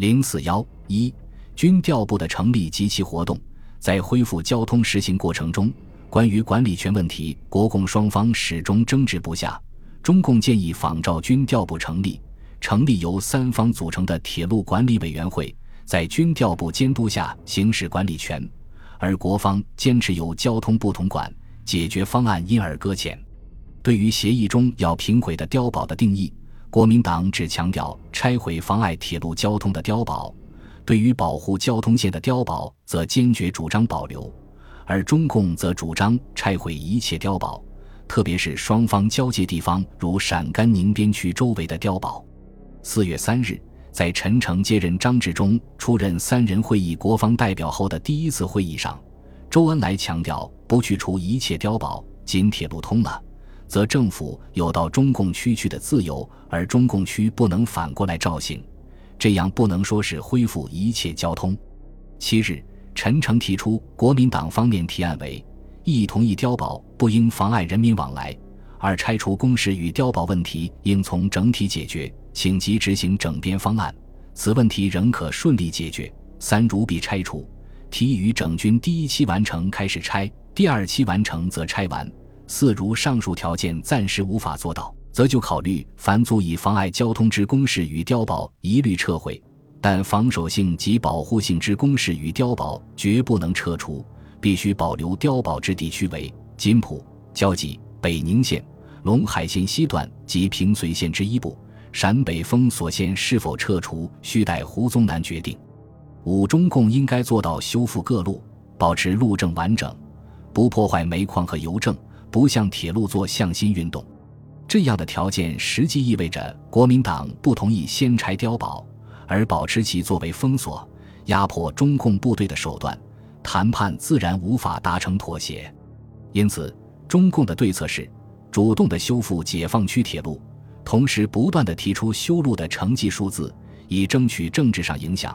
零四幺一军调部的成立及其活动，在恢复交通实行过程中，关于管理权问题，国共双方始终争执不下。中共建议仿照军调部成立，成立由三方组成的铁路管理委员会，在军调部监督下行使管理权，而国方坚持由交通部统管，解决方案因而搁浅。对于协议中要平毁的碉堡的定义，国民党只强调拆毁妨碍铁路交通的碉堡，对于保护交通线的碉堡则坚决主张保留，而中共则主张拆毁一切碉堡。特别是双方交界地方，如陕甘宁边区周围的碉堡。四月三日，在陈诚接任张治中出任三人会议国防代表后的第一次会议上，周恩来强调不去除一切碉堡，仅铁路通了，则政府有到中共区去的自由，而中共区不能反过来照行，这样不能说是恢复一切交通。七日，陈诚提出国民党方面提案为。一同意碉堡不应妨碍人民往来；二拆除工事与碉堡问题应从整体解决，请即执行整编方案，此问题仍可顺利解决。三如必拆除，提议于整军第一期完成开始拆，第二期完成则拆完。四如上述条件暂时无法做到，则就考虑凡足以妨碍交通之工事与碉堡一律撤回，但防守性及保护性之工事与碉堡绝不能撤除。必须保留碉堡之地区为金浦、交济、北宁县、陇海线西段及平绥线之一部。陕北封锁线是否撤除，需待胡宗南决定。五中共应该做到修复各路，保持路政完整，不破坏煤矿和邮政，不向铁路做向心运动。这样的条件实际意味着国民党不同意先拆碉堡，而保持其作为封锁、压迫中共部队的手段。谈判自然无法达成妥协，因此中共的对策是主动的修复解放区铁路，同时不断的提出修路的成绩数字，以争取政治上影响；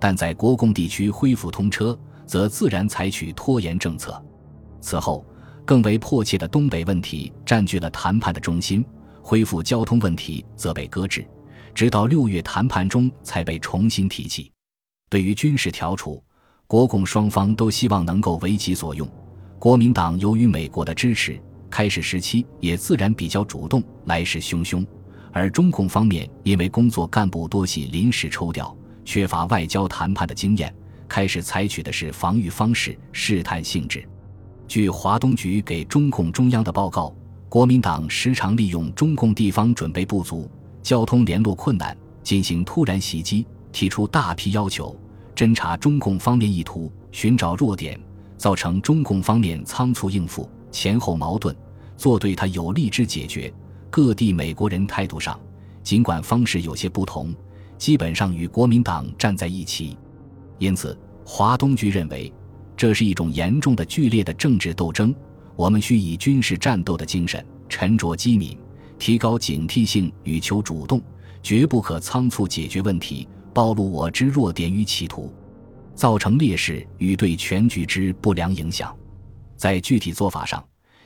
但在国共地区恢复通车，则自然采取拖延政策。此后，更为迫切的东北问题占据了谈判的中心，恢复交通问题则被搁置，直到六月谈判中才被重新提起。对于军事调处。国共双方都希望能够为其所用。国民党由于美国的支持，开始时期也自然比较主动，来势汹汹；而中共方面因为工作干部多系临时抽调，缺乏外交谈判的经验，开始采取的是防御方式，试探性质。据华东局给中共中央的报告，国民党时常利用中共地方准备不足、交通联络困难，进行突然袭击，提出大批要求。侦查中共方面意图，寻找弱点，造成中共方面仓促应付，前后矛盾，做对他有利之解决。各地美国人态度上，尽管方式有些不同，基本上与国民党站在一起。因此，华东局认为，这是一种严重的、剧烈的政治斗争。我们需以军事战斗的精神，沉着机敏，提高警惕性与求主动，绝不可仓促解决问题。暴露我之弱点与企图，造成劣势与对全局之不良影响。在具体做法上，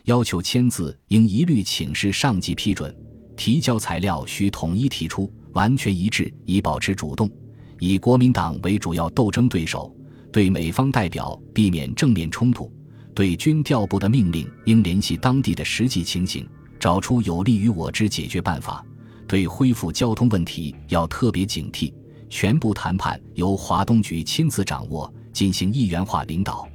要求签字应一律请示上级批准，提交材料需统一提出，完全一致，以保持主动。以国民党为主要斗争对手，对美方代表避免正面冲突。对军调部的命令应联系当地的实际情形，找出有利于我之解决办法。对恢复交通问题要特别警惕。全部谈判由华东局亲自掌握，进行一元化领导，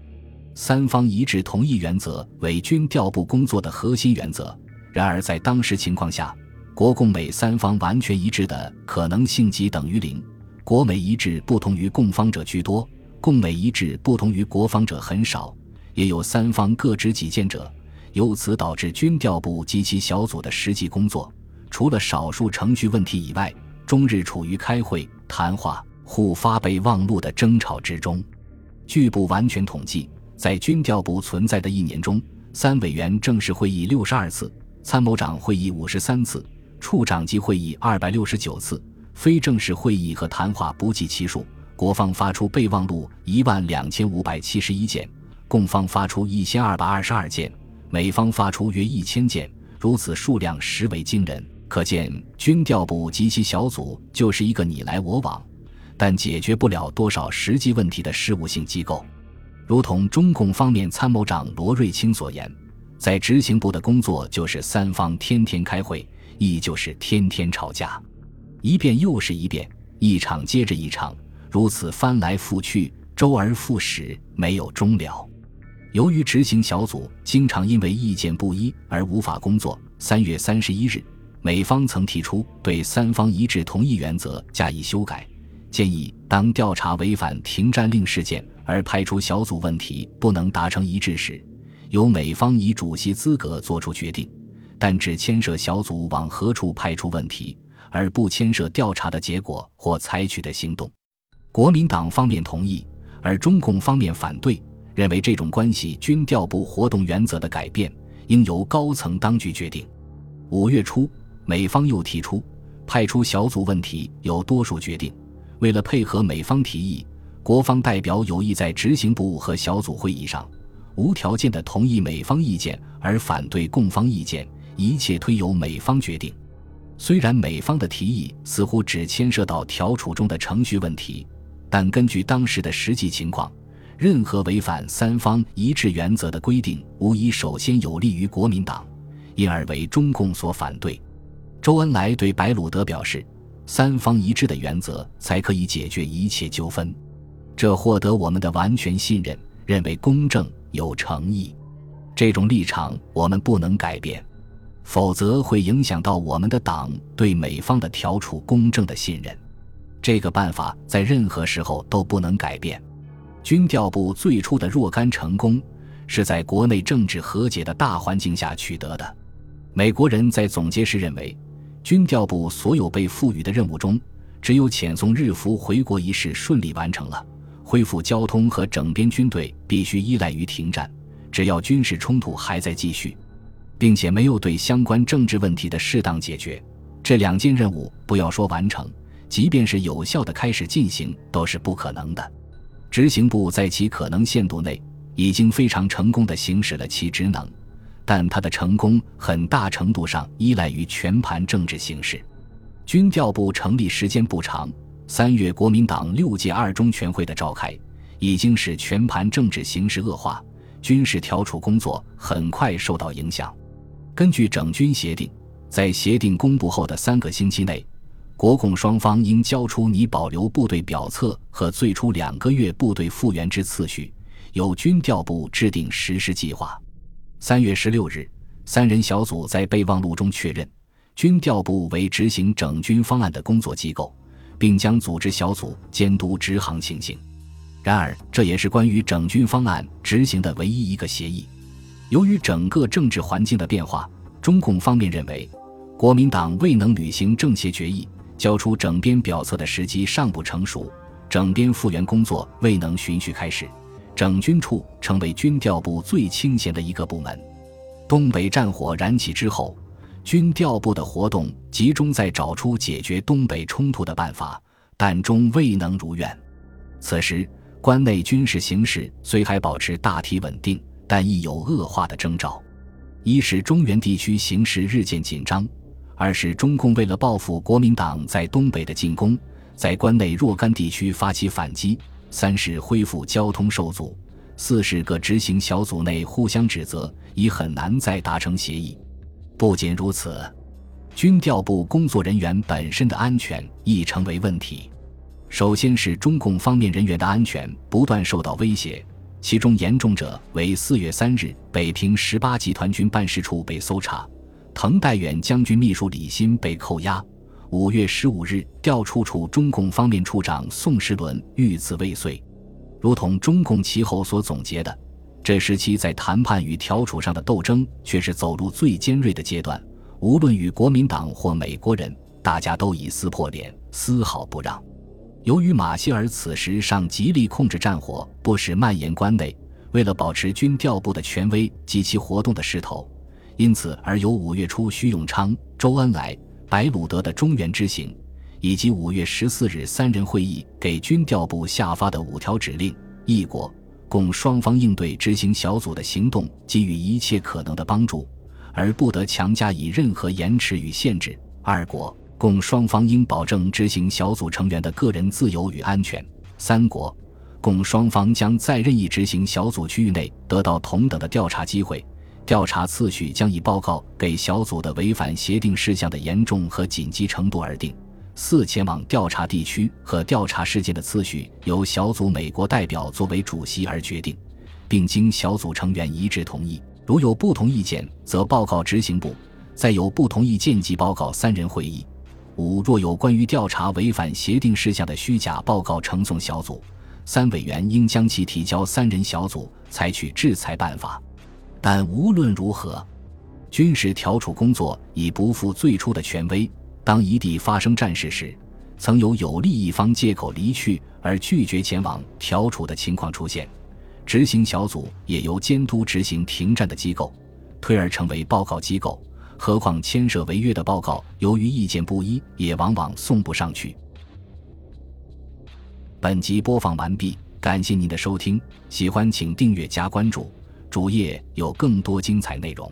三方一致同意原则为军调部工作的核心原则。然而，在当时情况下，国共美三方完全一致的可能性即等于零。国美一致不同于共方者居多，共美一致不同于国方者很少，也有三方各执己见者，由此导致军调部及其小组的实际工作，除了少数程序问题以外，终日处于开会。谈话互发备忘录的争吵之中，据不完全统计，在军调部存在的一年中，三委员正式会议六十二次，参谋长会议五十三次，处长级会议二百六十九次，非正式会议和谈话不计其数。国方发出备忘录一万两千五百七十一件，共方发出一千二百二十二件，美方发出约一千件，如此数量实为惊人。可见，军调部及其小组就是一个你来我往，但解决不了多少实际问题的事务性机构。如同中共方面参谋长罗瑞卿所言，在执行部的工作就是三方天天开会，亦就是天天吵架，一遍又是一遍，一场接着一场，如此翻来覆去，周而复始，没有终了。由于执行小组经常因为意见不一而无法工作，三月三十一日，美方曾提出对三方一致同意原则加以修改。建议当调查违反停战令事件而派出小组问题不能达成一致时，由美方以主席资格作出决定，但只牵涉小组往何处派出问题，而不牵涉调查的结果或采取的行动。国民党方面同意，而中共方面反对，认为这种关系军调部活动原则的改变应由高层当局决定。五月初，美方又提出派出小组问题由多数决定。为了配合美方提议，国方代表有意在执行部和小组会议上无条件的同意美方意见，而反对共方意见，一切推由美方决定。虽然美方的提议似乎只牵涉到调处中的程序问题，但根据当时的实际情况，任何违反三方一致原则的规定，无疑首先有利于国民党，因而为中共所反对。周恩来对白鲁德表示。三方一致的原则才可以解决一切纠纷，这获得我们的完全信任，认为公正有诚意。这种立场我们不能改变，否则会影响到我们的党对美方的调处公正的信任。这个办法在任何时候都不能改变。军调部最初的若干成功，是在国内政治和解的大环境下取得的。美国人在总结时认为。军调部所有被赋予的任务中，只有遣送日俘回国一事顺利完成了。恢复交通和整编军队必须依赖于停战，只要军事冲突还在继续，并且没有对相关政治问题的适当解决，这两件任务不要说完成，即便是有效的开始进行，都是不可能的。执行部在其可能限度内，已经非常成功地行使了其职能。但它的成功很大程度上依赖于全盘政治形势。军调部成立时间不长，三月国民党六届二中全会的召开，已经使全盘政治形势恶化，军事调处工作很快受到影响。根据整军协定，在协定公布后的三个星期内，国共双方应交出拟保留部队表册和最初两个月部队复员之次序，由军调部制定实施计划。三月十六日，三人小组在备忘录中确认，军调部为执行整军方案的工作机构，并将组织小组监督执行情形。然而，这也是关于整军方案执行的唯一一个协议。由于整个政治环境的变化，中共方面认为，国民党未能履行政协决议，交出整编表册的时机尚不成熟，整编复员工作未能循序开始。整军处成为军调部最清闲的一个部门。东北战火燃起之后，军调部的活动集中在找出解决东北冲突的办法，但终未能如愿。此时，关内军事形势虽还保持大体稳定，但亦有恶化的征兆。一是中原地区形势日渐紧张；二是中共为了报复国民党在东北的进攻，在关内若干地区发起反击。三是恢复交通受阻，四是各执行小组内互相指责，已很难再达成协议。不仅如此，军调部工作人员本身的安全亦成为问题。首先是中共方面人员的安全不断受到威胁，其中严重者为四月三日北平十八集团军办事处被搜查，滕代远将军秘书李欣被扣押。五月十五日，调处处中共方面处长宋时轮遇刺未遂。如同中共其后所总结的，这时期在谈判与调处上的斗争却是走入最尖锐的阶段。无论与国民党或美国人，大家都已撕破脸，丝毫不让。由于马歇尔此时尚极力控制战火，不使蔓延关内，为了保持军调部的权威及其活动的势头，因此而由五月初徐永昌、周恩来。白鲁德的中原之行，以及五月十四日三人会议给军调部下发的五条指令：一国共双方应对执行小组的行动给予一切可能的帮助，而不得强加以任何延迟与限制；二国共双方应保证执行小组成员的个人自由与安全。三国共双方将在任意执行小组区域内得到同等的调查机会，调查次序将以报告给小组的违反协定事项的严重和紧急程度而定。四前往调查地区和调查事件的次序由小组美国代表作为主席而决定，并经小组成员一致同意。如有不同意见，则报告执行部，再有不同意见即报告三人会议。五若有关于调查违反协定事项的虚假报告呈送小组，三委员应将其提交三人小组采取制裁办法。但无论如何，军事调处工作已不复最初的权威。当一地发生战事时，曾有有利一方借口离去而拒绝前往调处的情况出现，执行小组也由监督执行停战的机构，推而成为报告机构。何况牵涉违约的报告，由于意见不一，也往往送不上去。本集播放完毕，感谢您的收听，喜欢请订阅加关注，主页有更多精彩内容。